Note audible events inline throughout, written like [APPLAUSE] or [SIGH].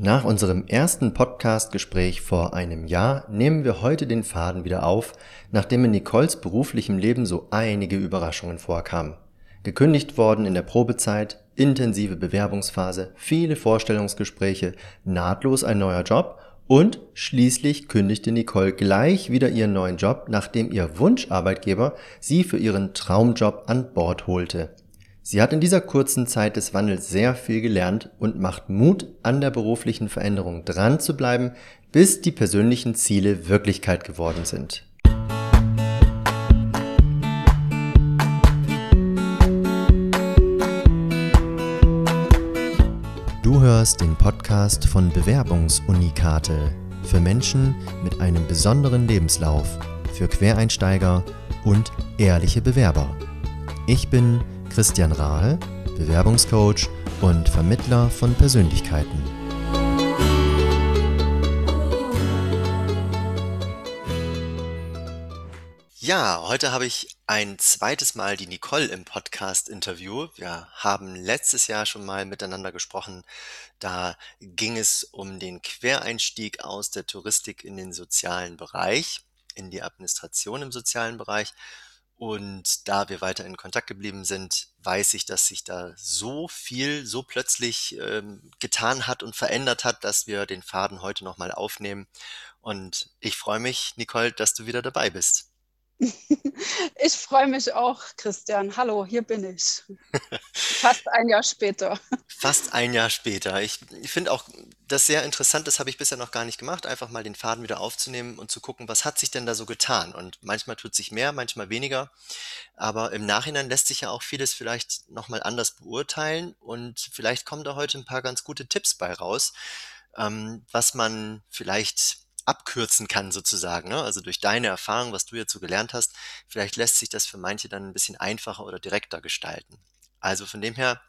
Nach unserem ersten Podcast-Gespräch vor einem Jahr nehmen wir heute den Faden wieder auf, nachdem in Nicoles beruflichem Leben so einige Überraschungen vorkamen. Gekündigt worden in der Probezeit, intensive Bewerbungsphase, viele Vorstellungsgespräche, nahtlos ein neuer Job und schließlich kündigte Nicole gleich wieder ihren neuen Job, nachdem ihr Wunscharbeitgeber sie für ihren Traumjob an Bord holte. Sie hat in dieser kurzen Zeit des Wandels sehr viel gelernt und macht Mut, an der beruflichen Veränderung dran zu bleiben, bis die persönlichen Ziele Wirklichkeit geworden sind. Du hörst den Podcast von Bewerbungsunikate für Menschen mit einem besonderen Lebenslauf, für Quereinsteiger und ehrliche Bewerber. Ich bin Christian Rahl, Bewerbungscoach und Vermittler von Persönlichkeiten. Ja, heute habe ich ein zweites Mal die Nicole im Podcast-Interview. Wir haben letztes Jahr schon mal miteinander gesprochen. Da ging es um den Quereinstieg aus der Touristik in den sozialen Bereich, in die Administration im sozialen Bereich. Und da wir weiter in Kontakt geblieben sind, weiß ich, dass sich da so viel, so plötzlich ähm, getan hat und verändert hat, dass wir den Faden heute nochmal aufnehmen. Und ich freue mich, Nicole, dass du wieder dabei bist. Ich freue mich auch, Christian. Hallo, hier bin ich. Fast ein Jahr später. Fast ein Jahr später. Ich, ich finde auch das sehr interessant, das habe ich bisher noch gar nicht gemacht, einfach mal den Faden wieder aufzunehmen und zu gucken, was hat sich denn da so getan? Und manchmal tut sich mehr, manchmal weniger. Aber im Nachhinein lässt sich ja auch vieles vielleicht nochmal anders beurteilen und vielleicht kommen da heute ein paar ganz gute Tipps bei raus, ähm, was man vielleicht abkürzen kann sozusagen. Ne? Also durch deine Erfahrung, was du jetzt so gelernt hast, vielleicht lässt sich das für manche dann ein bisschen einfacher oder direkter gestalten. Also von dem her,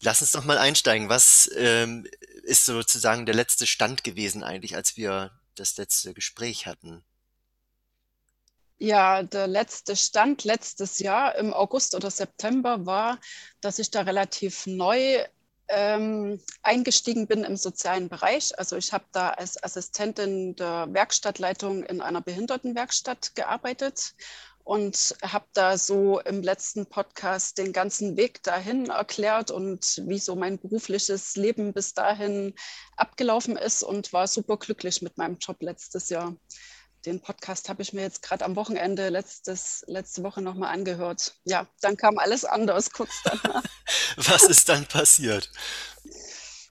lass uns doch mal einsteigen. Was ähm, ist sozusagen der letzte Stand gewesen eigentlich, als wir das letzte Gespräch hatten? Ja, der letzte Stand letztes Jahr im August oder September war, dass ich da relativ neu ähm, eingestiegen bin im sozialen Bereich. Also ich habe da als Assistentin der Werkstattleitung in einer Behindertenwerkstatt gearbeitet und habe da so im letzten Podcast den ganzen Weg dahin erklärt und wie so mein berufliches Leben bis dahin abgelaufen ist und war super glücklich mit meinem Job letztes Jahr den Podcast habe ich mir jetzt gerade am Wochenende letztes, letzte Woche nochmal angehört. Ja, dann kam alles anders kurz danach. [LAUGHS] Was ist dann passiert?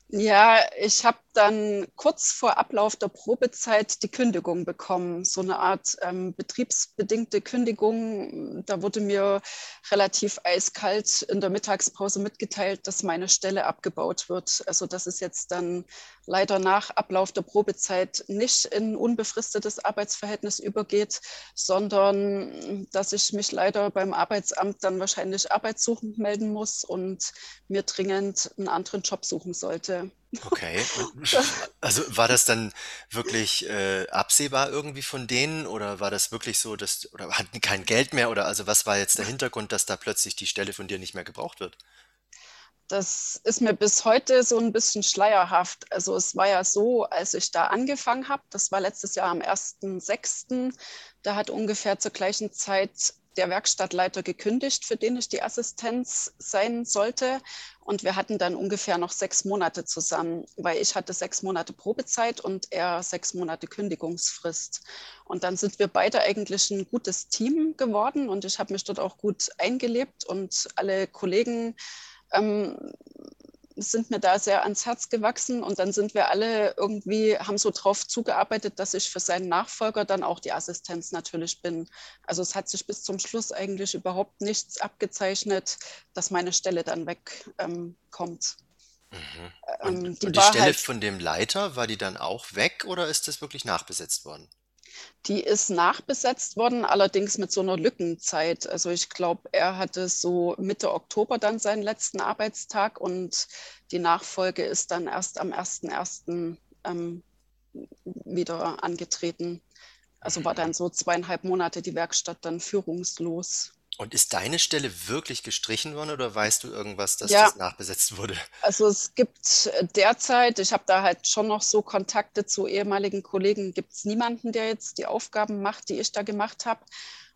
Ja, ich habe dann kurz vor Ablauf der Probezeit die Kündigung bekommen, so eine Art ähm, betriebsbedingte Kündigung. Da wurde mir relativ eiskalt in der Mittagspause mitgeteilt, dass meine Stelle abgebaut wird. Also dass es jetzt dann leider nach Ablauf der Probezeit nicht in unbefristetes Arbeitsverhältnis übergeht, sondern dass ich mich leider beim Arbeitsamt dann wahrscheinlich arbeitssuchend melden muss und mir dringend einen anderen Job suchen sollte. Okay. [LAUGHS] Also war das dann wirklich äh, absehbar irgendwie von denen oder war das wirklich so, dass oder hatten kein Geld mehr oder also was war jetzt der Hintergrund, dass da plötzlich die Stelle von dir nicht mehr gebraucht wird? Das ist mir bis heute so ein bisschen schleierhaft. Also es war ja so, als ich da angefangen habe, das war letztes Jahr am 1.6., da hat ungefähr zur gleichen Zeit der Werkstattleiter gekündigt, für den ich die Assistenz sein sollte. Und wir hatten dann ungefähr noch sechs Monate zusammen, weil ich hatte sechs Monate Probezeit und er sechs Monate Kündigungsfrist. Und dann sind wir beide eigentlich ein gutes Team geworden und ich habe mich dort auch gut eingelebt und alle Kollegen ähm, sind mir da sehr ans Herz gewachsen und dann sind wir alle irgendwie, haben so drauf zugearbeitet, dass ich für seinen Nachfolger dann auch die Assistenz natürlich bin. Also es hat sich bis zum Schluss eigentlich überhaupt nichts abgezeichnet, dass meine Stelle dann wegkommt. Ähm, mhm. Und, ähm, die, und die Stelle halt, von dem Leiter, war die dann auch weg oder ist das wirklich nachbesetzt worden? Die ist nachbesetzt worden, allerdings mit so einer Lückenzeit. Also ich glaube, er hatte so Mitte Oktober dann seinen letzten Arbeitstag und die Nachfolge ist dann erst am 1.1. Ähm, wieder angetreten. Also war dann so zweieinhalb Monate die Werkstatt dann führungslos. Und ist deine Stelle wirklich gestrichen worden oder weißt du irgendwas, dass Ja, das nachbesetzt wurde? also es gibt äh, derzeit, ich habe da halt schon noch so Kontakte zu ehemaligen Kollegen, gibt es niemanden, der jetzt die Aufgaben macht, die ich da gemacht habe.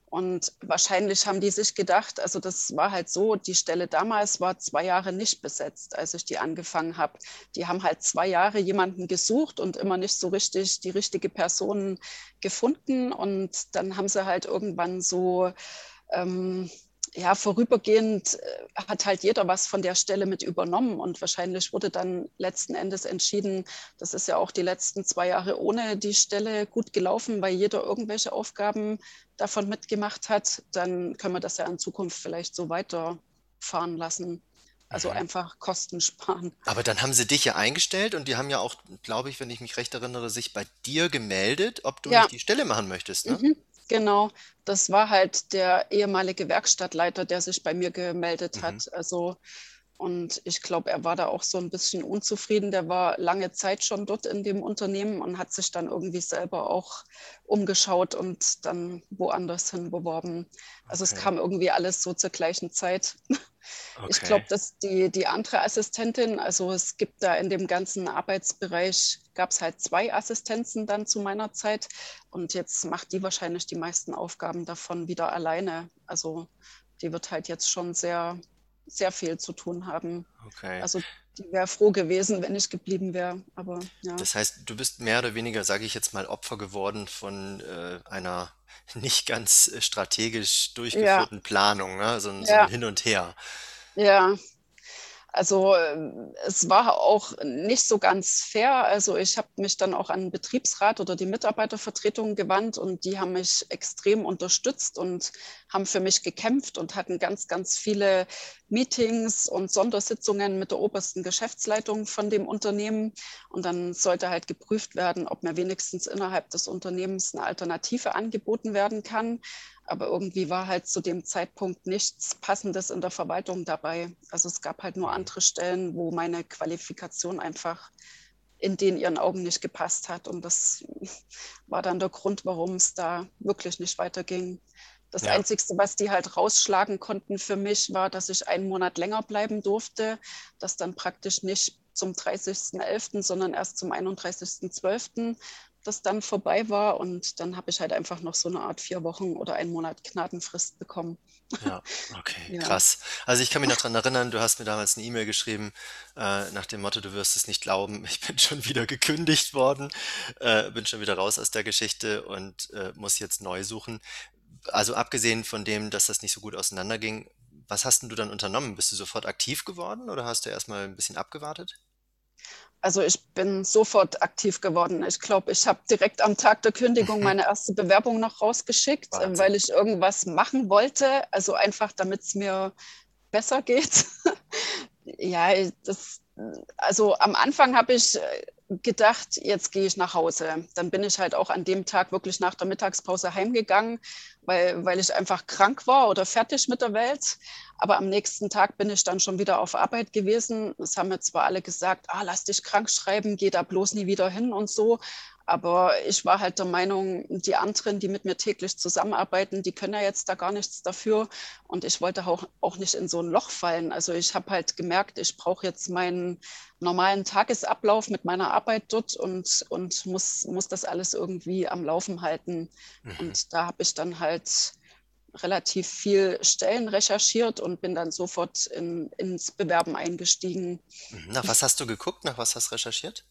Und wahrscheinlich haben die sich gedacht, also das war halt so, die Stelle damals war zwei Jahre nicht besetzt, als ich die angefangen habe. Die haben halt zwei Jahre jemanden gesucht und immer nicht so richtig die richtige Person gefunden. Und dann haben sie halt irgendwann so ähm, ja, vorübergehend äh, hat halt jeder was von der Stelle mit übernommen und wahrscheinlich wurde dann letzten Endes entschieden, das ist ja auch die letzten zwei Jahre ohne die Stelle gut gelaufen, weil jeder irgendwelche Aufgaben davon mitgemacht hat, dann können wir das ja in Zukunft vielleicht so weiterfahren lassen. Also Mhm. einfach Kosten sparen. Aber dann haben sie dich ja eingestellt und die haben ja auch, glaube ich, wenn ich mich recht erinnere, sich bei dir gemeldet, ob du Ja, nicht die Stelle machen möchtest, ne? mhm, genau. Das war halt der ehemalige Werkstattleiter, der sich bei mir gemeldet Mhm. hat. Also Und ich glaube, er war da auch so ein bisschen unzufrieden. Der war lange Zeit schon dort in dem Unternehmen und hat sich dann irgendwie selber auch umgeschaut und dann woanders hin beworben. Also es Okay, kam irgendwie alles so zur gleichen Zeit. [LAUGHS] Ich okay. glaube, dass die, die andere Assistentin, also es gibt da in dem ganzen Arbeitsbereich, gab es halt zwei Assistenzen dann zu meiner Zeit und jetzt macht die wahrscheinlich die meisten Aufgaben davon wieder alleine. Also die wird halt jetzt schon sehr, sehr viel zu tun haben. Okay. Also die wäre froh gewesen, wenn ich geblieben wäre, aber ja. Das heißt, du bist mehr oder weniger, sage ich jetzt mal, Opfer geworden von äh, einer [LAUGHS] nicht ganz äh, strategisch Ja, durchgeführten Planung, ne? So ein, so ein ja, Hin und Her. ja. Also ähm, es war auch nicht so ganz fair. Also ich habe mich dann auch an den Betriebsrat oder die Mitarbeitervertretung gewandt und die haben mich extrem unterstützt und haben für mich gekämpft und hatten ganz, ganz viele Meetings und Sondersitzungen mit der obersten Geschäftsleitung von dem Unternehmen. Und dann sollte halt geprüft werden, ob mir wenigstens innerhalb des Unternehmens eine Alternative angeboten werden kann. Aber irgendwie war halt zu dem Zeitpunkt nichts Passendes in der Verwaltung dabei. Also es gab halt nur andere Stellen, wo meine Qualifikation einfach in den ihren Augen nicht gepasst hat. Und das war dann der Grund, warum es da wirklich nicht weiterging. Das Ja, Einzige, was die halt rausschlagen konnten für mich, war, dass ich einen Monat länger bleiben durfte, das dann praktisch nicht zum 30.11., sondern erst zum 31.12. das dann vorbei war. Und dann habe ich halt einfach noch so eine Art vier Wochen oder einen Monat Gnadenfrist bekommen. ja, [LAUGHS] okay, Ja, krass. Also ich kann mich noch dran erinnern, du hast mir damals eine E-Mail geschrieben, äh, nach dem Motto, du wirst es nicht glauben, [LAUGHS] ich bin schon wieder gekündigt worden, äh, bin schon wieder raus aus der Geschichte und äh, muss jetzt neu suchen. Also abgesehen von dem, dass das nicht so gut auseinanderging, was hast denn du dann unternommen? Bist du sofort aktiv geworden oder hast du erstmal ein bisschen abgewartet? also ich bin sofort aktiv geworden. Ich glaube, ich habe direkt am Tag der Kündigung meine [LAUGHS] erste Bewerbung noch rausgeschickt, äh, Wahnsinn. weil ich irgendwas machen wollte. Also einfach, damit es mir besser geht. [LAUGHS] Ja, das, also am Anfang habe ich äh, gedacht, jetzt gehe ich nach Hause. Dann bin ich halt auch an dem Tag wirklich nach der Mittagspause heimgegangen, weil, weil ich einfach krank war oder fertig mit der Welt. Aber am nächsten Tag bin ich dann schon wieder auf Arbeit gewesen. Es haben mir zwar alle gesagt, ah, lass dich krank schreiben, geh da bloß nie wieder hin und so. Aber ich war halt der Meinung, die anderen, die mit mir täglich zusammenarbeiten, die können ja jetzt da gar nichts dafür. Und ich wollte auch, auch nicht in so ein Loch fallen. Also ich habe halt gemerkt, ich brauche jetzt meinen normalen Tagesablauf mit meiner Arbeit dort und, und muss, muss das alles irgendwie am Laufen halten. Mhm. Und da habe ich dann halt relativ viel Stellen recherchiert und bin dann sofort in, ins Bewerben eingestiegen. Mhm. Nach was hast du geguckt? Nach was hast du recherchiert?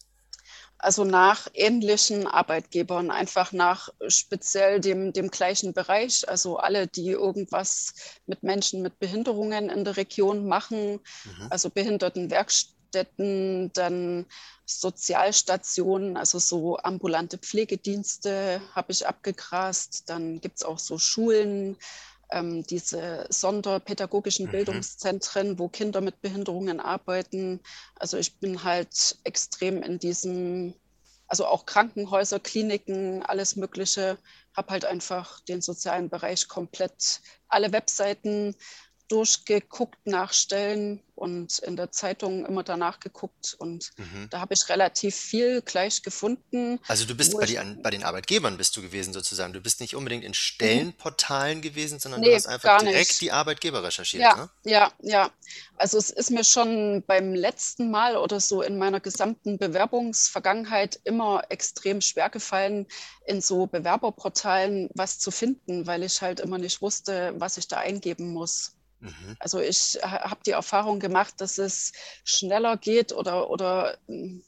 Also nach ähnlichen Arbeitgebern, einfach nach speziell dem, dem gleichen Bereich. Also alle, die irgendwas mit Menschen mit Behinderungen in der Region machen, Mhm. also Behindertenwerkstätten, dann Sozialstationen, also so ambulante Pflegedienste habe ich abgegrast. Dann gibt es auch so Schulen, ähm, diese sonderpädagogischen Mhm. Bildungszentren, wo Kinder mit Behinderungen arbeiten. Also ich bin halt extrem in diesem, also auch Krankenhäuser, Kliniken, alles Mögliche, habe halt einfach den sozialen Bereich komplett, alle Webseiten durchgeguckt nach Stellen und in der Zeitung immer danach geguckt. Und Mhm. da habe ich relativ viel gleich gefunden, Also du bist bei die, an, bei den Arbeitgebern bist du gewesen sozusagen. Du bist nicht unbedingt in mhm. Stellenportalen gewesen, sondern du nee, hast einfach direkt die Arbeitgeber recherchiert, Ja, ne? ja, ja. Also es ist mir schon beim letzten Mal oder so in meiner gesamten Bewerbungsvergangenheit immer extrem schwer gefallen, in so Bewerberportalen was zu finden, weil ich halt immer nicht wusste, was ich da eingeben muss. Mhm. Also ich habe die Erfahrung gemacht, dass es schneller geht oder, oder mm,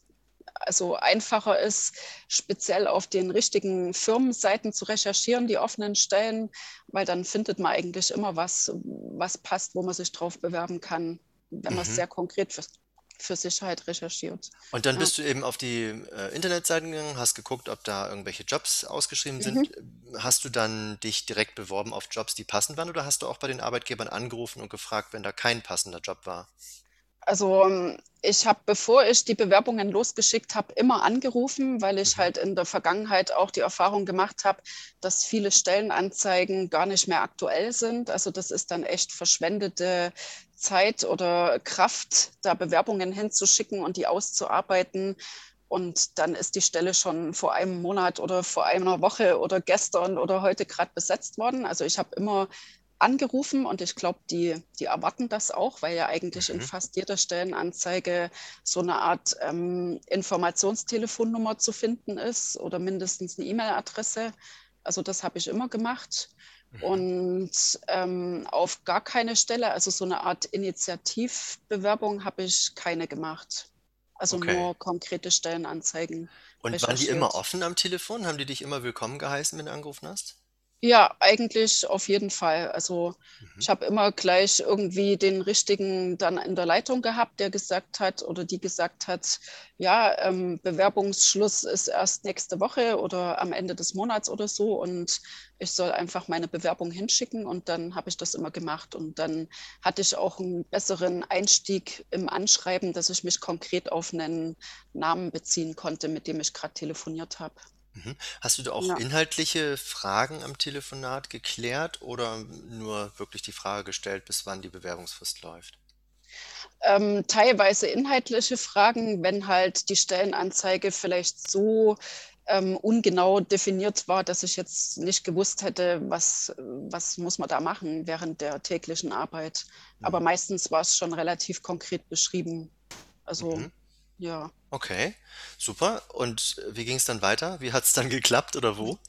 also einfacher ist, speziell auf den richtigen Firmenseiten zu recherchieren, die offenen Stellen, weil dann findet man eigentlich immer was, was passt, wo man sich drauf bewerben kann, wenn man es Mhm. sehr konkret für, Sicherheit recherchiert. Und dann Ja. bist du eben auf die äh, Internetseiten gegangen, hast geguckt, ob da irgendwelche Jobs ausgeschrieben Mhm. sind. Hast du dann dich direkt beworben auf Jobs, die passend waren, oder hast du auch bei den Arbeitgebern angerufen und gefragt, wenn da kein passender Job war? Also ähm, ich habe, bevor ich die Bewerbungen losgeschickt habe, immer angerufen, weil ich Mhm. halt in der Vergangenheit auch die Erfahrung gemacht habe, dass viele Stellenanzeigen gar nicht mehr aktuell sind. Also das ist dann echt verschwendete Zeit oder Kraft, da Bewerbungen hinzuschicken und die auszuarbeiten. Und dann ist die Stelle schon vor einem Monat oder vor einer Woche oder gestern oder heute gerade besetzt worden. Also ich habe immer angerufen und ich glaube, die, die erwarten das auch, weil ja eigentlich in Mhm. fast jeder Stellenanzeige so eine Art ähm, Informationstelefonnummer zu finden ist oder mindestens eine E-Mail-Adresse. Also das habe ich immer gemacht. Mhm. Und ähm, auf gar keine Stelle, also so eine Art Initiativbewerbung habe ich keine gemacht. Also Okay. nur konkrete Stellenanzeigen Und waren die immer offen am Telefon? Haben die dich immer willkommen geheißen, wenn du angerufen hast? Ja, eigentlich auf jeden Fall. Also Mhm. ich habe immer gleich irgendwie den richtigen dann in der Leitung gehabt, der gesagt hat oder die gesagt hat, ja, ähm, Bewerbungsschluss ist erst nächste Woche oder am Ende des Monats oder so und ich soll einfach meine Bewerbung hinschicken und dann habe ich das immer gemacht und dann hatte ich auch einen besseren Einstieg im Anschreiben, dass ich mich konkret auf einen Namen beziehen konnte, mit dem ich gerade telefoniert habe. Mhm. Hast du da auch Ja. inhaltliche Fragen am Telefonat geklärt oder nur wirklich die Frage gestellt, bis wann die Bewerbungsfrist läuft? Ähm, teilweise inhaltliche Fragen, wenn halt die Stellenanzeige vielleicht so ähm, ungenau definiert war, dass ich jetzt nicht gewusst hätte, was, was muss man da machen während der täglichen Arbeit. Aber Mhm. meistens war es schon relativ konkret beschrieben. Also Mhm. Ja. Okay, super. Und wie ging es dann weiter? Wie hat es dann geklappt oder wo?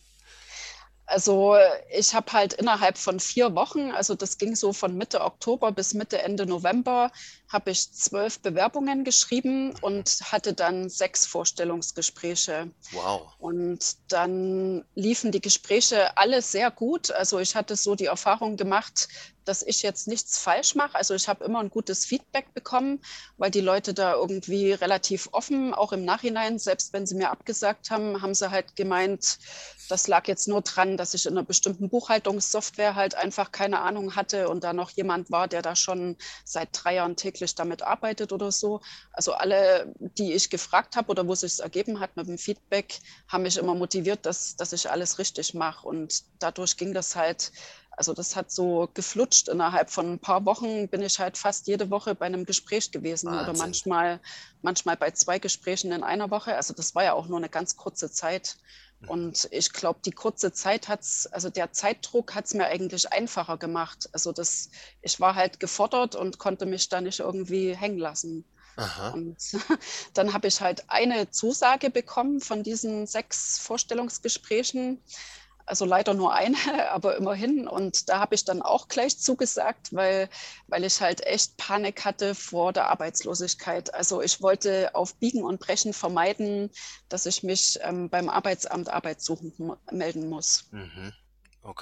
Also ich habe halt innerhalb von vier Wochen, also das ging so von Mitte Oktober bis Mitte, Ende November, habe ich zwölf Bewerbungen geschrieben und hatte dann sechs Vorstellungsgespräche. Wow. Und dann liefen die Gespräche alle sehr gut. Also ich hatte so die Erfahrung gemacht, dass ich jetzt nichts falsch mache. Also ich habe immer ein gutes Feedback bekommen, weil die Leute da irgendwie relativ offen, auch im Nachhinein, selbst wenn sie mir abgesagt haben, haben sie halt gemeint, das lag jetzt nur dran, dass ich in einer bestimmten Buchhaltungssoftware halt einfach keine Ahnung hatte und da noch jemand war, der da schon seit drei Jahren täglich damit arbeitet oder so. Also alle, die ich gefragt habe oder wo es sich ergeben hat mit dem Feedback, haben mich immer motiviert, dass, dass ich alles richtig mache. Und dadurch ging das halt, also das hat so geflutscht. Innerhalb von ein paar Wochen bin ich halt fast jede Woche bei einem Gespräch gewesen oder Wahnsinn. manchmal, manchmal bei zwei Gesprächen in einer Woche. Also das war ja auch nur eine ganz kurze Zeit. Mhm. Und ich glaube, die kurze Zeit hat's, also der Zeitdruck hat es mir eigentlich einfacher gemacht. Also das, ich war halt gefordert und konnte mich da nicht irgendwie hängen lassen. Aha. Und [LAUGHS] dann habe ich halt eine Zusage bekommen von diesen sechs Vorstellungsgesprächen. Also leider nur eine, [LAUGHS] aber immerhin. Und da habe ich dann auch gleich zugesagt, weil, weil ich halt echt Panik hatte vor der Arbeitslosigkeit. Also ich wollte auf Biegen und Brechen vermeiden, dass ich mich ähm, beim Arbeitsamt arbeitssuchend melden muss. Mhm.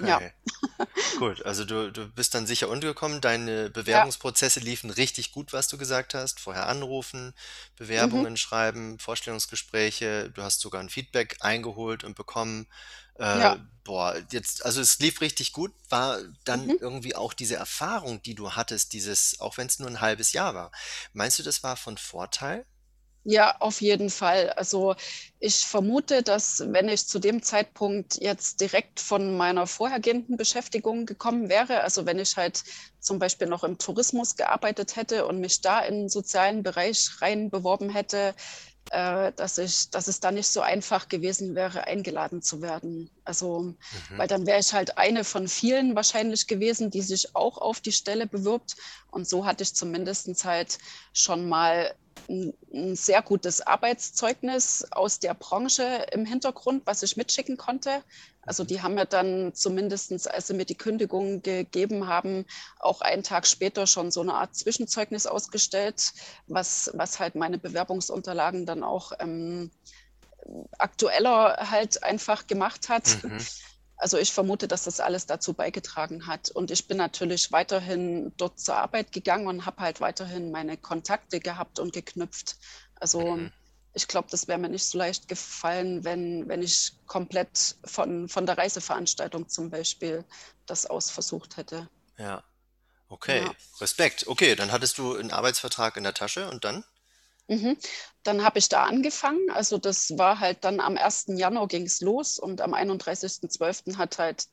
Ja, Okay. [LAUGHS] Gut, also du, du bist dann sicher untergekommen. Deine ja, Bewerbungsprozesse liefen richtig gut, was du gesagt hast. Vorher anrufen, mhm, Bewerbungen schreiben, Vorstellungsgespräche. Du hast sogar ein Feedback eingeholt und bekommen. Äh, ja, boah, jetzt, also es lief richtig gut. War dann mhm. irgendwie auch diese Erfahrung, die du hattest, dieses, auch wenn es nur ein halbes Jahr war. Meinst du, das war von Vorteil? Ja, auf jeden Fall. Also ich vermute, dass wenn ich zu dem Zeitpunkt jetzt direkt von meiner vorhergehenden Beschäftigung gekommen wäre, also wenn ich halt zum Beispiel noch im Tourismus gearbeitet hätte und mich da in den sozialen Bereich rein beworben hätte, äh, dass, ich, dass es da nicht so einfach gewesen wäre, eingeladen zu werden. Also, mhm. weil dann wäre ich halt eine von vielen wahrscheinlich gewesen, die sich auch auf die Stelle bewirbt. Und so hatte ich zumindest halt schon mal ein, ein sehr gutes Arbeitszeugnis aus der Branche im Hintergrund, was ich mitschicken konnte. Also die haben mir dann zumindest, als sie mir die Kündigung gegeben haben, auch einen Tag später schon so eine Art Zwischenzeugnis ausgestellt, was, was halt meine Bewerbungsunterlagen dann auch ähm, aktueller halt einfach gemacht hat. Mhm. Also ich vermute, dass das alles dazu beigetragen hat. Und ich bin natürlich weiterhin dort zur Arbeit gegangen und habe halt weiterhin meine Kontakte gehabt und geknüpft. Also mhm. Ich glaube, das wäre mir nicht so leicht gefallen, wenn, wenn ich komplett von, von der Reiseveranstaltung zum Beispiel das aus versucht hätte. Ja, okay. Ja. Respekt. Okay, dann hattest du einen Arbeitsvertrag in der Tasche und dann? Mhm. Dann habe ich da angefangen. Also das war halt dann am 1. Januar ging es los und am 31.12. hat halt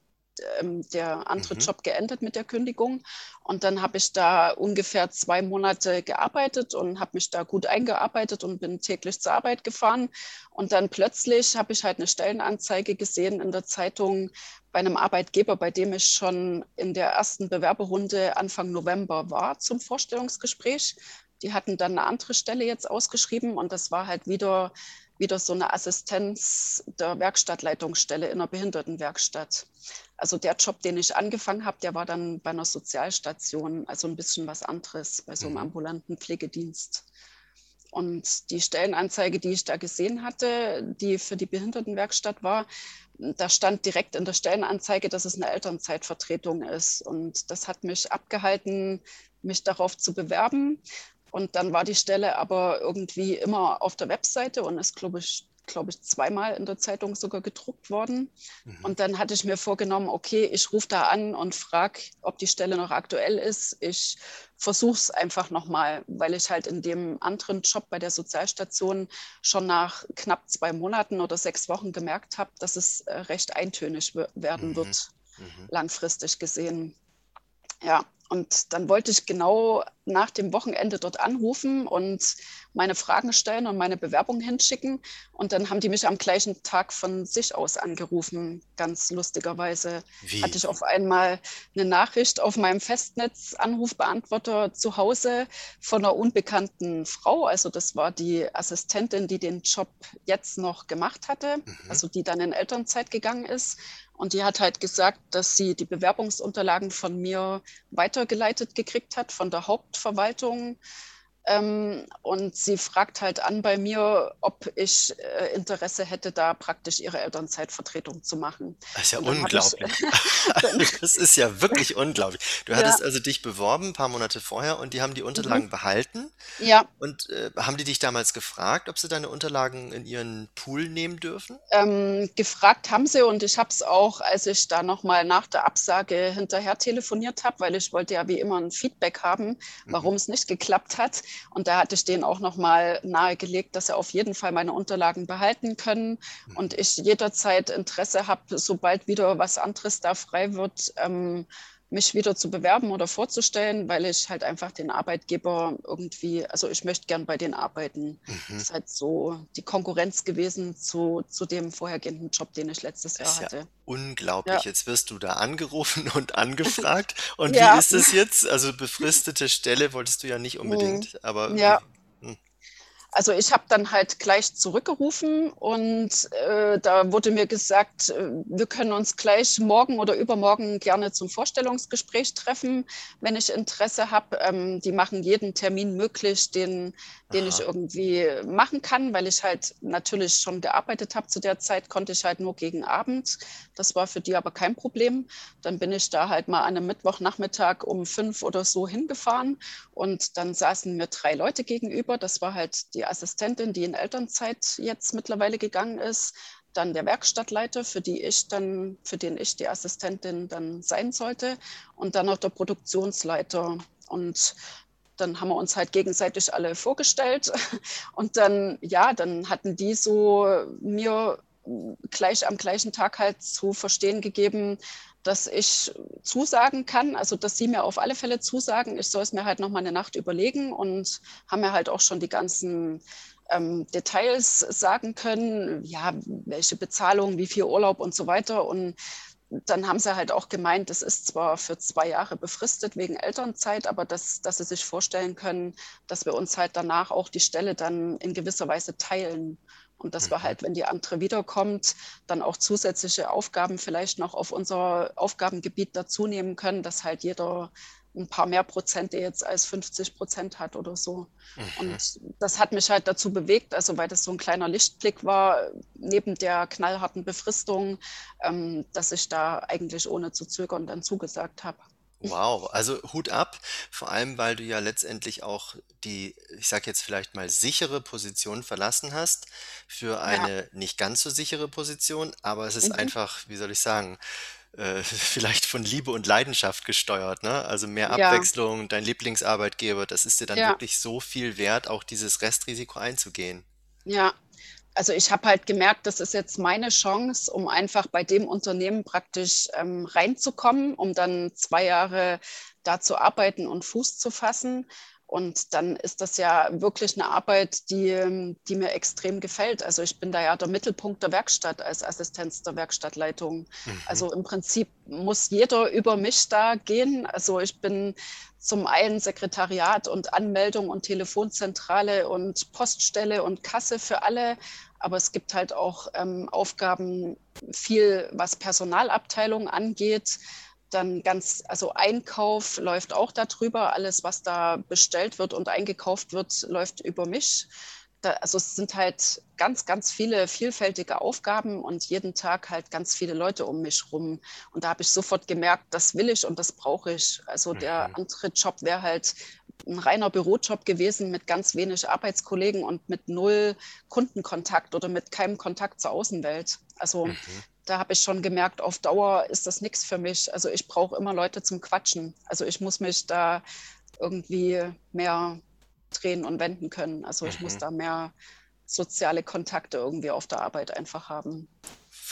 ähm, der andere mhm. Job geendet mit der Kündigung. Und dann habe ich da ungefähr zwei Monate gearbeitet und habe mich da gut eingearbeitet und bin täglich zur Arbeit gefahren. Und dann plötzlich habe ich halt eine Stellenanzeige gesehen in der Zeitung bei einem Arbeitgeber, bei dem ich schon in der ersten Bewerberrunde Anfang November war zum Vorstellungsgespräch. Die hatten dann eine andere Stelle jetzt ausgeschrieben und das war halt wieder, wieder so eine Assistenz der Werkstattleitungsstelle in einer Behindertenwerkstatt. Also der Job, den ich angefangen habe, der war dann bei einer Sozialstation, also ein bisschen was anderes, bei so einem mhm. ambulanten Pflegedienst. Und die Stellenanzeige, die ich da gesehen hatte, die für die Behindertenwerkstatt war, da stand direkt in der Stellenanzeige, dass es eine Elternzeitvertretung ist. Und das hat mich abgehalten, mich darauf zu bewerben. Und dann war die Stelle aber irgendwie immer auf der Webseite und ist, glaube ich, glaube ich, zweimal in der Zeitung sogar gedruckt worden. Mhm. Und dann hatte ich mir vorgenommen, okay, ich rufe da an und frage, ob die Stelle noch aktuell ist. Ich versuche es einfach nochmal, weil ich halt in dem anderen Job bei der Sozialstation schon nach knapp zwei Monaten oder sechs Wochen gemerkt habe, dass es äh, recht eintönig werden mhm. wird, mhm. langfristig gesehen. Ja, und dann wollte ich genau nach dem Wochenende dort anrufen und meine Fragen stellen und meine Bewerbung hinschicken. Und dann haben die mich am gleichen Tag von sich aus angerufen. Ganz lustigerweise Wie? hatte ich auf einmal eine Nachricht auf meinem Festnetz-Anrufbeantworter zu Hause von einer unbekannten Frau. Also das war die Assistentin, die den Job jetzt noch gemacht hatte, mhm. also die dann in Elternzeit gegangen ist. Und die hat halt gesagt, dass sie die Bewerbungsunterlagen von mir weitergeleitet gekriegt hat, von der Hauptverwaltung ähm, und sie fragt halt an bei mir, ob ich äh, Interesse hätte, da praktisch ihre Elternzeitvertretung zu machen. Das ist ja unglaublich. [LAUGHS] Ich, [LAUGHS] das ist ja wirklich unglaublich. Du ja. hattest also dich beworben ein paar Monate vorher und die haben die Unterlagen mhm. behalten. Ja. Und äh, haben die dich damals gefragt, ob sie deine Unterlagen in ihren Pool nehmen dürfen? Ähm, gefragt haben sie und ich habe es auch, als ich da nochmal nach der Absage hinterher telefoniert habe, weil ich wollte ja wie immer ein Feedback haben, warum mhm. es nicht geklappt hat. Und da hatte ich denen auch nochmal nahegelegt, dass sie auf jeden Fall meine Unterlagen behalten können und ich jederzeit Interesse habe, sobald wieder was anderes da frei wird, ähm, mich wieder zu bewerben oder vorzustellen, weil ich halt einfach den Arbeitgeber irgendwie, also ich möchte gern bei denen arbeiten. Mhm. Das ist halt so die Konkurrenz gewesen zu, zu dem vorhergehenden Job, den ich letztes Jahr hatte. Ja unglaublich. Ja. Jetzt wirst du da angerufen [LAUGHS] und angefragt. [LAUGHS] Und ja. wie ist es jetzt? Also befristete Stelle wolltest du ja nicht [LAUGHS] unbedingt, aber ja. Also ich habe dann halt gleich zurückgerufen und äh, da wurde mir gesagt, äh, wir können uns gleich morgen oder übermorgen gerne zum Vorstellungsgespräch treffen, wenn ich Interesse habe. Ähm, die machen jeden Termin möglich, den, den ich irgendwie machen kann, weil ich halt natürlich schon gearbeitet habe. Zu der Zeit konnte ich halt nur gegen Abend. Das war für die aber kein Problem. Dann bin ich da halt mal an einem Mittwochnachmittag um fünf oder so hingefahren und dann saßen mir drei Leute gegenüber. Das war halt die Assistentin, die in Elternzeit jetzt mittlerweile gegangen ist, dann der Werkstattleiter, für die ich dann, für den ich die Assistentin dann sein sollte, und dann noch der Produktionsleiter. Und dann haben wir uns halt gegenseitig alle vorgestellt. [LAUGHS] Und dann, ja, dann hatten die so mir gleich am gleichen Tag halt zu verstehen gegeben, dass ich zusagen kann, also dass sie mir auf alle Fälle zusagen, ich soll es mir halt noch mal eine Nacht überlegen und haben mir halt auch schon die ganzen ähm, Details sagen können, ja, welche Bezahlung, wie viel Urlaub und so weiter. Und dann haben sie halt auch gemeint, das ist zwar für zwei Jahre befristet wegen Elternzeit, aber dass, dass sie sich vorstellen können, dass wir uns halt danach auch die Stelle dann in gewisser Weise teilen. Und dass wir mhm. halt, wenn die andere wiederkommt, dann auch zusätzliche Aufgaben vielleicht noch auf unser Aufgabengebiet dazu nehmen können, dass halt jeder ein paar mehr Prozente jetzt als 50 Prozent hat oder so. Mhm. Und das hat mich halt dazu bewegt, also weil das so ein kleiner Lichtblick war, neben der knallharten Befristung, ähm, dass ich da eigentlich ohne zu zögern dann zugesagt habe. Wow, also Hut ab, vor allem weil du ja letztendlich auch die, ich sage jetzt vielleicht mal sichere Position verlassen hast für Ja. eine nicht ganz so sichere Position, aber es ist Mhm. einfach, wie soll ich sagen, äh, [LAUGHS] vielleicht von Liebe und Leidenschaft gesteuert, ne? Also mehr Ja, Abwechslung, dein Lieblingsarbeitgeber, das ist dir dann ja, wirklich so viel wert, auch dieses Restrisiko einzugehen. ja. Also ich habe halt gemerkt, das ist jetzt meine Chance, um einfach bei dem Unternehmen praktisch ähm, reinzukommen, um dann zwei Jahre da zu arbeiten und Fuß zu fassen. Und dann ist das ja wirklich eine Arbeit, die, die mir extrem gefällt. Also ich bin da ja der Mittelpunkt der Werkstatt als Assistenz der Werkstattleitung. Mhm. Also im Prinzip muss jeder über mich da gehen. Also ich bin zum einen Sekretariat und Anmeldung und Telefonzentrale und Poststelle und Kasse für alle. Aber es gibt halt auch ähm, Aufgaben, viel was Personalabteilung angeht dann ganz, also Einkauf läuft auch darüber. Alles, was da bestellt wird und eingekauft wird, läuft über mich. Da, also es sind halt ganz, ganz viele vielfältige Aufgaben und jeden Tag halt ganz viele Leute um mich rum. Und da habe ich sofort gemerkt, das will ich und das brauche ich. Also der Mhm. andere Job wäre halt ein reiner Bürojob gewesen mit ganz wenig Arbeitskollegen und mit null Kundenkontakt oder mit keinem Kontakt zur Außenwelt. Also Mhm. Da habe ich schon gemerkt, auf Dauer ist das nichts für mich. Also ich brauche immer Leute zum Quatschen. Also ich muss mich da irgendwie mehr drehen und wenden können. Also ich muss Mhm. da mehr soziale Kontakte irgendwie auf der Arbeit einfach haben.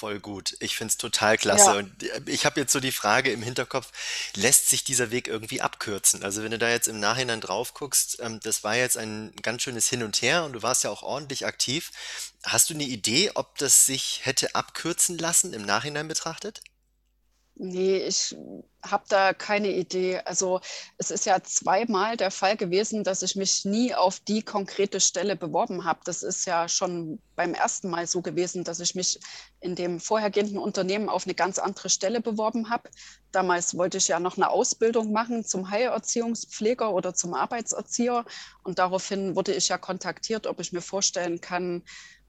Voll gut. Ich finde es total klasse. Ja, Und äh, ich habe jetzt so die Frage im Hinterkopf, lässt sich dieser Weg irgendwie abkürzen? Also wenn du da jetzt im Nachhinein drauf guckst, ähm, das war jetzt ein ganz schönes Hin und Her und du warst ja auch ordentlich aktiv. Hast du eine Idee, ob das sich hätte abkürzen lassen im Nachhinein betrachtet? Nee, ich habe da keine Idee. Also es ist ja zweimal der Fall gewesen, dass ich mich nie auf die konkrete Stelle beworben habe. Das ist ja schon beim ersten Mal so gewesen, dass ich mich in dem vorhergehenden Unternehmen auf eine ganz andere Stelle beworben habe. Damals wollte ich ja noch eine Ausbildung machen zum Heilerziehungspfleger oder zum Arbeitserzieher. Und daraufhin wurde ich ja kontaktiert, ob ich mir vorstellen kann,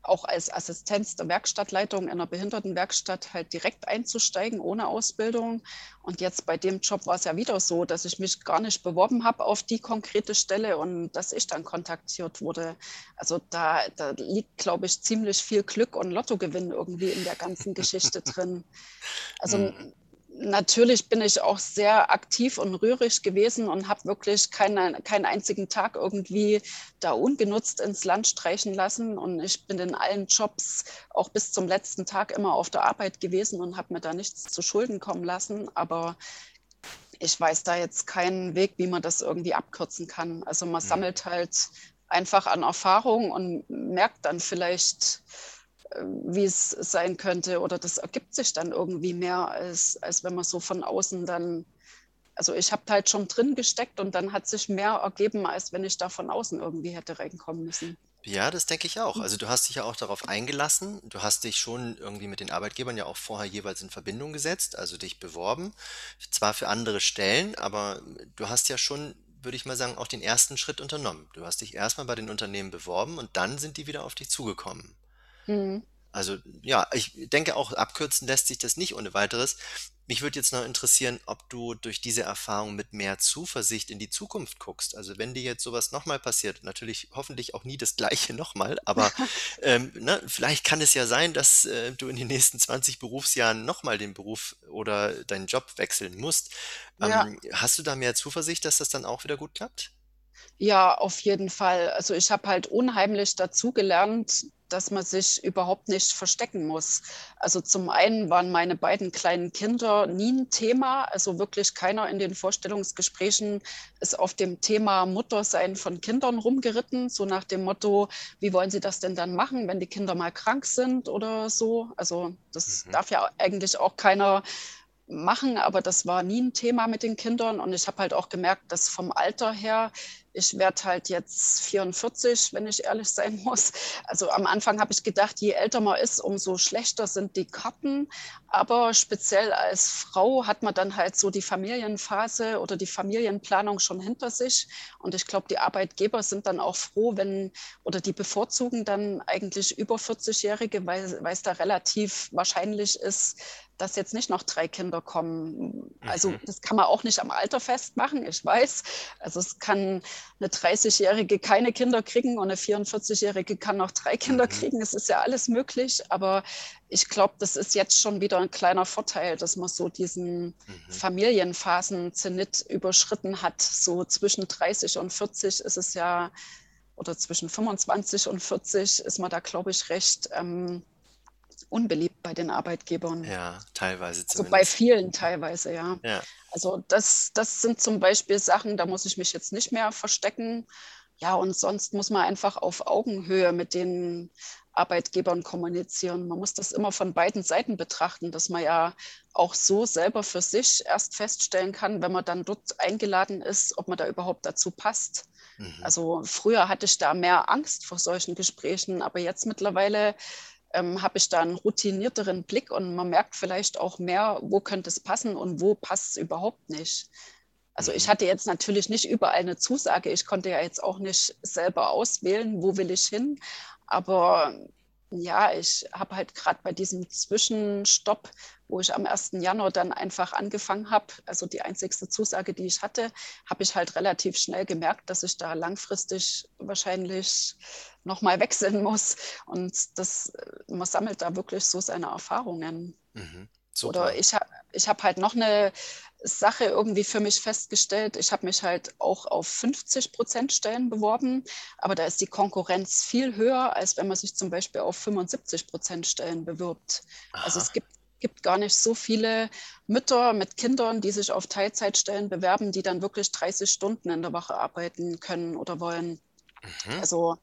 auch als Assistenz der Werkstattleitung in einer Behindertenwerkstatt halt direkt einzusteigen ohne Ausbildung. Und jetzt bei dem Job war es ja wieder so, dass ich mich gar nicht beworben habe auf die konkrete Stelle und dass ich dann kontaktiert wurde. Also da, da liegt, glaube ich, ziemlich viel Glück und Lottogewinn irgendwie in der ganzen Geschichte drin. [LAUGHS] Also Mhm. Natürlich bin ich auch sehr aktiv und rührig gewesen und habe wirklich keine, keinen einzigen Tag irgendwie da ungenutzt ins Land streichen lassen. Und ich bin in allen Jobs auch bis zum letzten Tag immer auf der Arbeit gewesen und habe mir da nichts zu Schulden kommen lassen. Aber ich weiß da jetzt keinen Weg, wie man das irgendwie abkürzen kann. Also man Mhm. sammelt halt einfach an Erfahrung und merkt dann vielleicht, wie es sein könnte oder das ergibt sich dann irgendwie mehr, als, als wenn man so von außen dann, also ich habe halt schon drin gesteckt und dann hat sich mehr ergeben, als wenn ich da von außen irgendwie hätte reinkommen müssen. Ja, das denke ich auch. Also du hast dich ja auch darauf eingelassen. Du hast dich schon irgendwie mit den Arbeitgebern ja auch vorher jeweils in Verbindung gesetzt, also dich beworben. Zwar für andere Stellen, aber du hast ja schon, würde ich mal sagen, auch den ersten Schritt unternommen. Du hast dich erstmal bei den Unternehmen beworben und dann sind die wieder auf dich zugekommen. Mhm. Also ja, ich denke auch, abkürzen lässt sich das nicht ohne weiteres. Mich würde jetzt noch interessieren, ob du durch diese Erfahrung mit mehr Zuversicht in die Zukunft guckst. Also wenn dir jetzt sowas nochmal passiert, natürlich hoffentlich auch nie das gleiche nochmal, aber [LAUGHS] ähm, ne, vielleicht kann es ja sein, dass äh, du in den nächsten 20 Berufsjahren nochmal den Beruf oder deinen Job wechseln musst. Ja, Ähm, hast du da mehr Zuversicht, dass das dann auch wieder gut klappt? Ja, auf jeden Fall. Also ich habe halt unheimlich dazugelernt, dass man sich überhaupt nicht verstecken muss. Also zum einen waren meine beiden kleinen Kinder nie ein Thema. Also wirklich keiner in den Vorstellungsgesprächen ist auf dem Thema Muttersein von Kindern rumgeritten, so nach dem Motto, wie wollen Sie das denn dann machen, wenn die Kinder mal krank sind oder so. Also das mhm. darf ja eigentlich auch keiner machen, aber das war nie ein Thema mit den Kindern. Und ich habe halt auch gemerkt, dass vom Alter her, ich werde halt jetzt 44, wenn ich ehrlich sein muss. Also am Anfang habe ich gedacht, je älter man ist, umso schlechter sind die Karten. Aber speziell als Frau hat man dann halt so die Familienphase oder die Familienplanung schon hinter sich. Und ich glaube, die Arbeitgeber sind dann auch froh, wenn oder die bevorzugen dann eigentlich über 40-Jährige, weil, es da relativ wahrscheinlich ist, dass jetzt nicht noch drei Kinder kommen. Also mhm. das kann man auch nicht am Alter festmachen, ich weiß. Also es kann eine 30-Jährige keine Kinder kriegen und eine 44-Jährige kann noch drei Kinder mhm. kriegen. Es ist ja alles möglich, aber ich glaube, das ist jetzt schon wieder ein kleiner Vorteil, dass man so diesen mhm. Familienphasen-Zenit überschritten hat. So zwischen 30 und 40 ist es ja, oder zwischen 25 und 40 ist man da, glaube ich, recht. Ähm, unbeliebt bei den Arbeitgebern. Ja, teilweise zumindest. Also bei vielen teilweise, ja. ja. Also das, das sind zum Beispiel Sachen, da muss ich mich jetzt nicht mehr verstecken. Ja, und sonst muss man einfach auf Augenhöhe mit den Arbeitgebern kommunizieren. Man muss das immer von beiden Seiten betrachten, dass man ja auch so selber für sich erst feststellen kann, wenn man dann dort eingeladen ist, ob man da überhaupt dazu passt. Mhm. Also früher hatte ich da mehr Angst vor solchen Gesprächen, aber jetzt mittlerweile ähm, habe ich da einen routinierteren Blick und man merkt vielleicht auch mehr, wo könnte es passen und wo passt es überhaupt nicht. Also ich mhm. hatte jetzt natürlich nicht überall eine Zusage. Ich konnte ja jetzt auch nicht selber auswählen, wo will ich hin. Aber ja, ich habe halt gerade bei diesem Zwischenstopp, wo ich am 1. Januar dann einfach angefangen habe, also die einzigste Zusage, die ich hatte, habe ich halt relativ schnell gemerkt, dass ich da langfristig wahrscheinlich nochmal wechseln muss. Und das, man sammelt da wirklich so seine Erfahrungen. Mhm, Oder ich, ich habe halt noch eine Sache irgendwie für mich festgestellt. Ich habe mich halt auch auf 50 Prozent Stellen beworben, aber da ist die Konkurrenz viel höher, als wenn man sich zum Beispiel auf 75 Prozent Stellen bewirbt. Aha. Also es gibt, gibt gar nicht so viele Mütter mit Kindern, die sich auf Teilzeitstellen bewerben, die dann wirklich 30 Stunden in der Woche arbeiten können oder wollen. Mhm. Also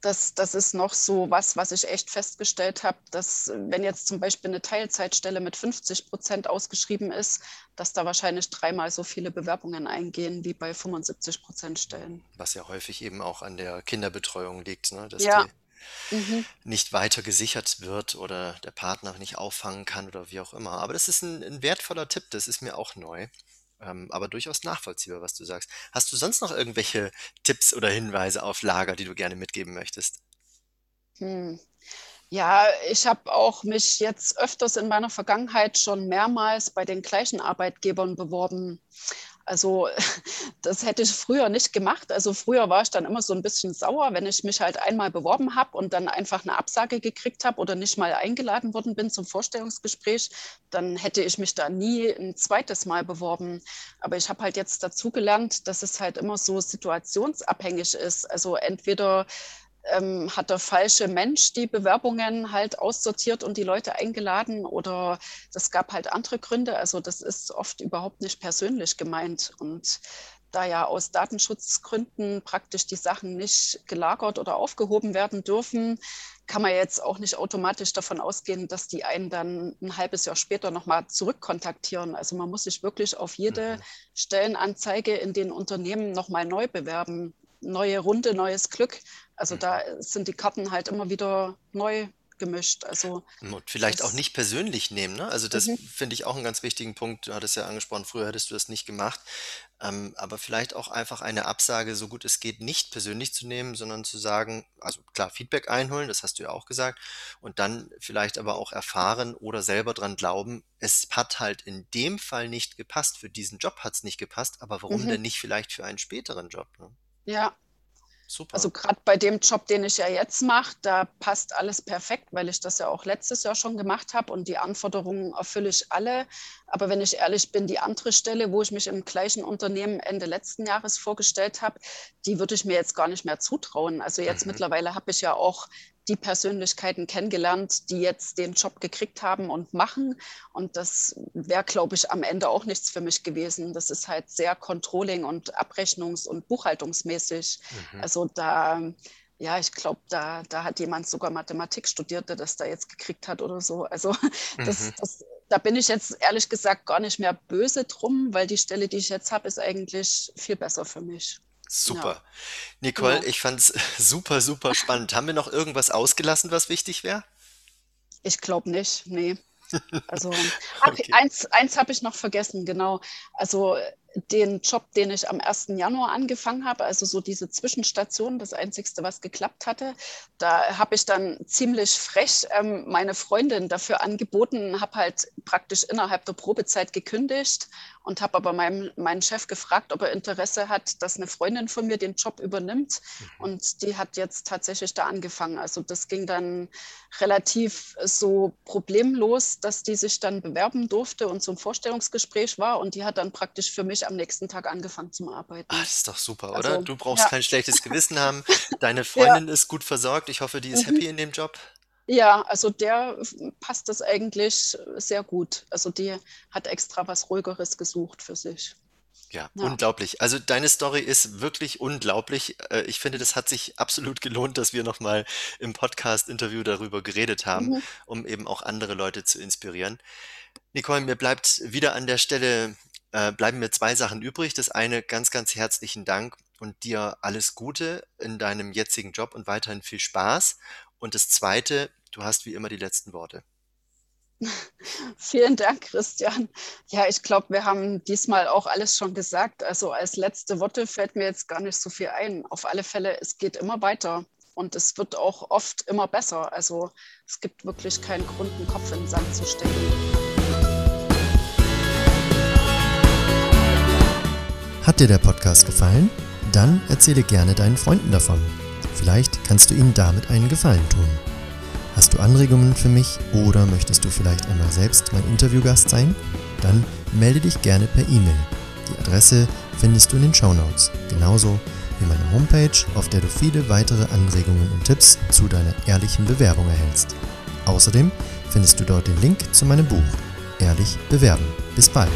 das, das ist noch so was, was ich echt festgestellt habe, dass wenn jetzt zum Beispiel eine Teilzeitstelle mit 50 Prozent ausgeschrieben ist, dass da wahrscheinlich dreimal so viele Bewerbungen eingehen wie bei 75 Prozent Stellen. Was ja häufig eben auch an der Kinderbetreuung liegt, ne? dass ja. die mhm. nicht weiter gesichert wird oder der Partner nicht auffangen kann oder wie auch immer. Aber das ist ein, ein wertvoller Tipp, das ist mir auch neu. Ähm, aber durchaus nachvollziehbar, was du sagst. Hast du sonst noch irgendwelche Tipps oder Hinweise auf Lager, die du gerne mitgeben möchtest? Hm. Ja, ich habe auch mich jetzt öfters in meiner Vergangenheit schon mehrmals bei den gleichen Arbeitgebern beworben. Also [LAUGHS] das hätte ich früher nicht gemacht. Also früher war ich dann immer so ein bisschen sauer, wenn ich mich halt einmal beworben habe und dann einfach eine Absage gekriegt habe oder nicht mal eingeladen worden bin zum Vorstellungsgespräch, dann hätte ich mich da nie ein zweites Mal beworben. Aber ich habe halt jetzt dazugelernt, dass es halt immer so situationsabhängig ist. Also entweder ähm, hat der falsche Mensch die Bewerbungen halt aussortiert und die Leute eingeladen oder das gab halt andere Gründe. Also das ist oft überhaupt nicht persönlich gemeint. Und da ja aus Datenschutzgründen praktisch die Sachen nicht gelagert oder aufgehoben werden dürfen, kann man jetzt auch nicht automatisch davon ausgehen, dass die einen dann ein halbes Jahr später nochmal zurückkontaktieren. Also man muss sich wirklich auf jede mhm. Stellenanzeige in den Unternehmen nochmal neu bewerben neue Runde, neues Glück. Also mhm. da sind die Karten halt immer wieder neu gemischt. Also Und vielleicht auch nicht persönlich nehmen, ne? Also das mhm. finde ich auch einen ganz wichtigen Punkt. Du hattest ja angesprochen, früher hättest du das nicht gemacht. Ähm, aber vielleicht auch einfach eine Absage, so gut es geht, nicht persönlich zu nehmen, sondern zu sagen, also klar, Feedback einholen, das hast du ja auch gesagt, und dann vielleicht aber auch erfahren oder selber dran glauben, es hat halt in dem Fall nicht gepasst, für diesen Job hat es nicht gepasst, aber warum Mhm. denn nicht vielleicht für einen späteren Job, ne? Ja, Super. Also gerade bei dem Job, den ich ja jetzt mache, da passt alles perfekt, weil ich das ja auch letztes Jahr schon gemacht habe und die Anforderungen erfülle ich alle. Aber wenn ich ehrlich bin, die andere Stelle, wo ich mich im gleichen Unternehmen Ende letzten Jahres vorgestellt habe, die würde ich mir jetzt gar nicht mehr zutrauen. Also jetzt mhm. mittlerweile habe ich ja auch die Persönlichkeiten kennengelernt, die jetzt den Job gekriegt haben und machen. Und das wäre, glaube ich, am Ende auch nichts für mich gewesen. Das ist halt sehr Controlling und Abrechnungs- und Buchhaltungsmäßig. Mhm. Also da, ja, ich glaube, da, da hat jemand sogar Mathematik studiert, der das da jetzt gekriegt hat oder so. Also [LAUGHS] das, mhm. das, da bin ich jetzt ehrlich gesagt gar nicht mehr böse drum, weil die Stelle, die ich jetzt habe, ist eigentlich viel besser für mich. Super. Ja. Nicole, Ja. ich fand's [LAUGHS] super, super spannend. Haben wir noch irgendwas ausgelassen, was wichtig wäre? Ich glaube nicht, nee. Also, [LAUGHS] Okay. eins, eins habe ich noch vergessen, genau. Also den Job, den ich am 1. Januar angefangen habe, also so diese Zwischenstation, das Einzigste, was geklappt hatte, da habe ich dann ziemlich frech ähm, meine Freundin dafür angeboten, habe halt praktisch innerhalb der Probezeit gekündigt und habe aber meinem, meinen Chef gefragt, ob er Interesse hat, dass eine Freundin von mir den Job übernimmt. Und die hat jetzt tatsächlich da angefangen. Also das ging dann relativ so problemlos, dass die sich dann bewerben durfte und zum Vorstellungsgespräch war. Und die hat dann praktisch für mich am nächsten Tag angefangen zum Ah, Arbeiten. das ist doch super, oder? Also, Du brauchst ja, kein schlechtes Gewissen haben. [LAUGHS] Deine ja, Freundin ist gut versorgt. Ich hoffe, die ist mhm. happy in dem Job. Ja, also der passt das eigentlich sehr gut. Also die hat extra was Ruhigeres gesucht für sich. Ja, Ja. unglaublich. Also deine Story ist wirklich unglaublich. Äh, Ich finde, das hat sich absolut gelohnt, dass wir nochmal im Podcast-Interview darüber geredet haben, Mhm. um eben auch andere Leute zu inspirieren. Nicole, mir bleibt wieder an der Stelle, äh, bleiben mir zwei Sachen übrig. Das eine, ganz, ganz herzlichen Dank und dir alles Gute in deinem jetzigen Job und weiterhin viel Spaß. Und das zweite, du hast wie immer die letzten Worte. [LAUGHS] Vielen Dank, Christian. Ja, ich glaube, wir haben diesmal auch alles schon gesagt. Also als letzte Worte fällt mir jetzt gar nicht so viel ein. Auf alle Fälle, es geht immer weiter und es wird auch oft immer besser. Also es gibt wirklich keinen Grund, den Kopf in den Sand zu stecken. Hat dir der Podcast gefallen? Dann erzähle gerne deinen Freunden davon. Vielleicht kannst du ihnen damit einen Gefallen tun. Hast du Anregungen für mich oder möchtest du vielleicht einmal selbst mein Interviewgast sein? Dann melde dich gerne per E-Mail. Die Adresse findest du in den Shownotes, genauso wie meine Homepage, auf der du viele weitere Anregungen und Tipps zu deiner ehrlichen Bewerbung erhältst. Außerdem findest du dort den Link zu meinem Buch Ehrlich bewerben. Bis bald.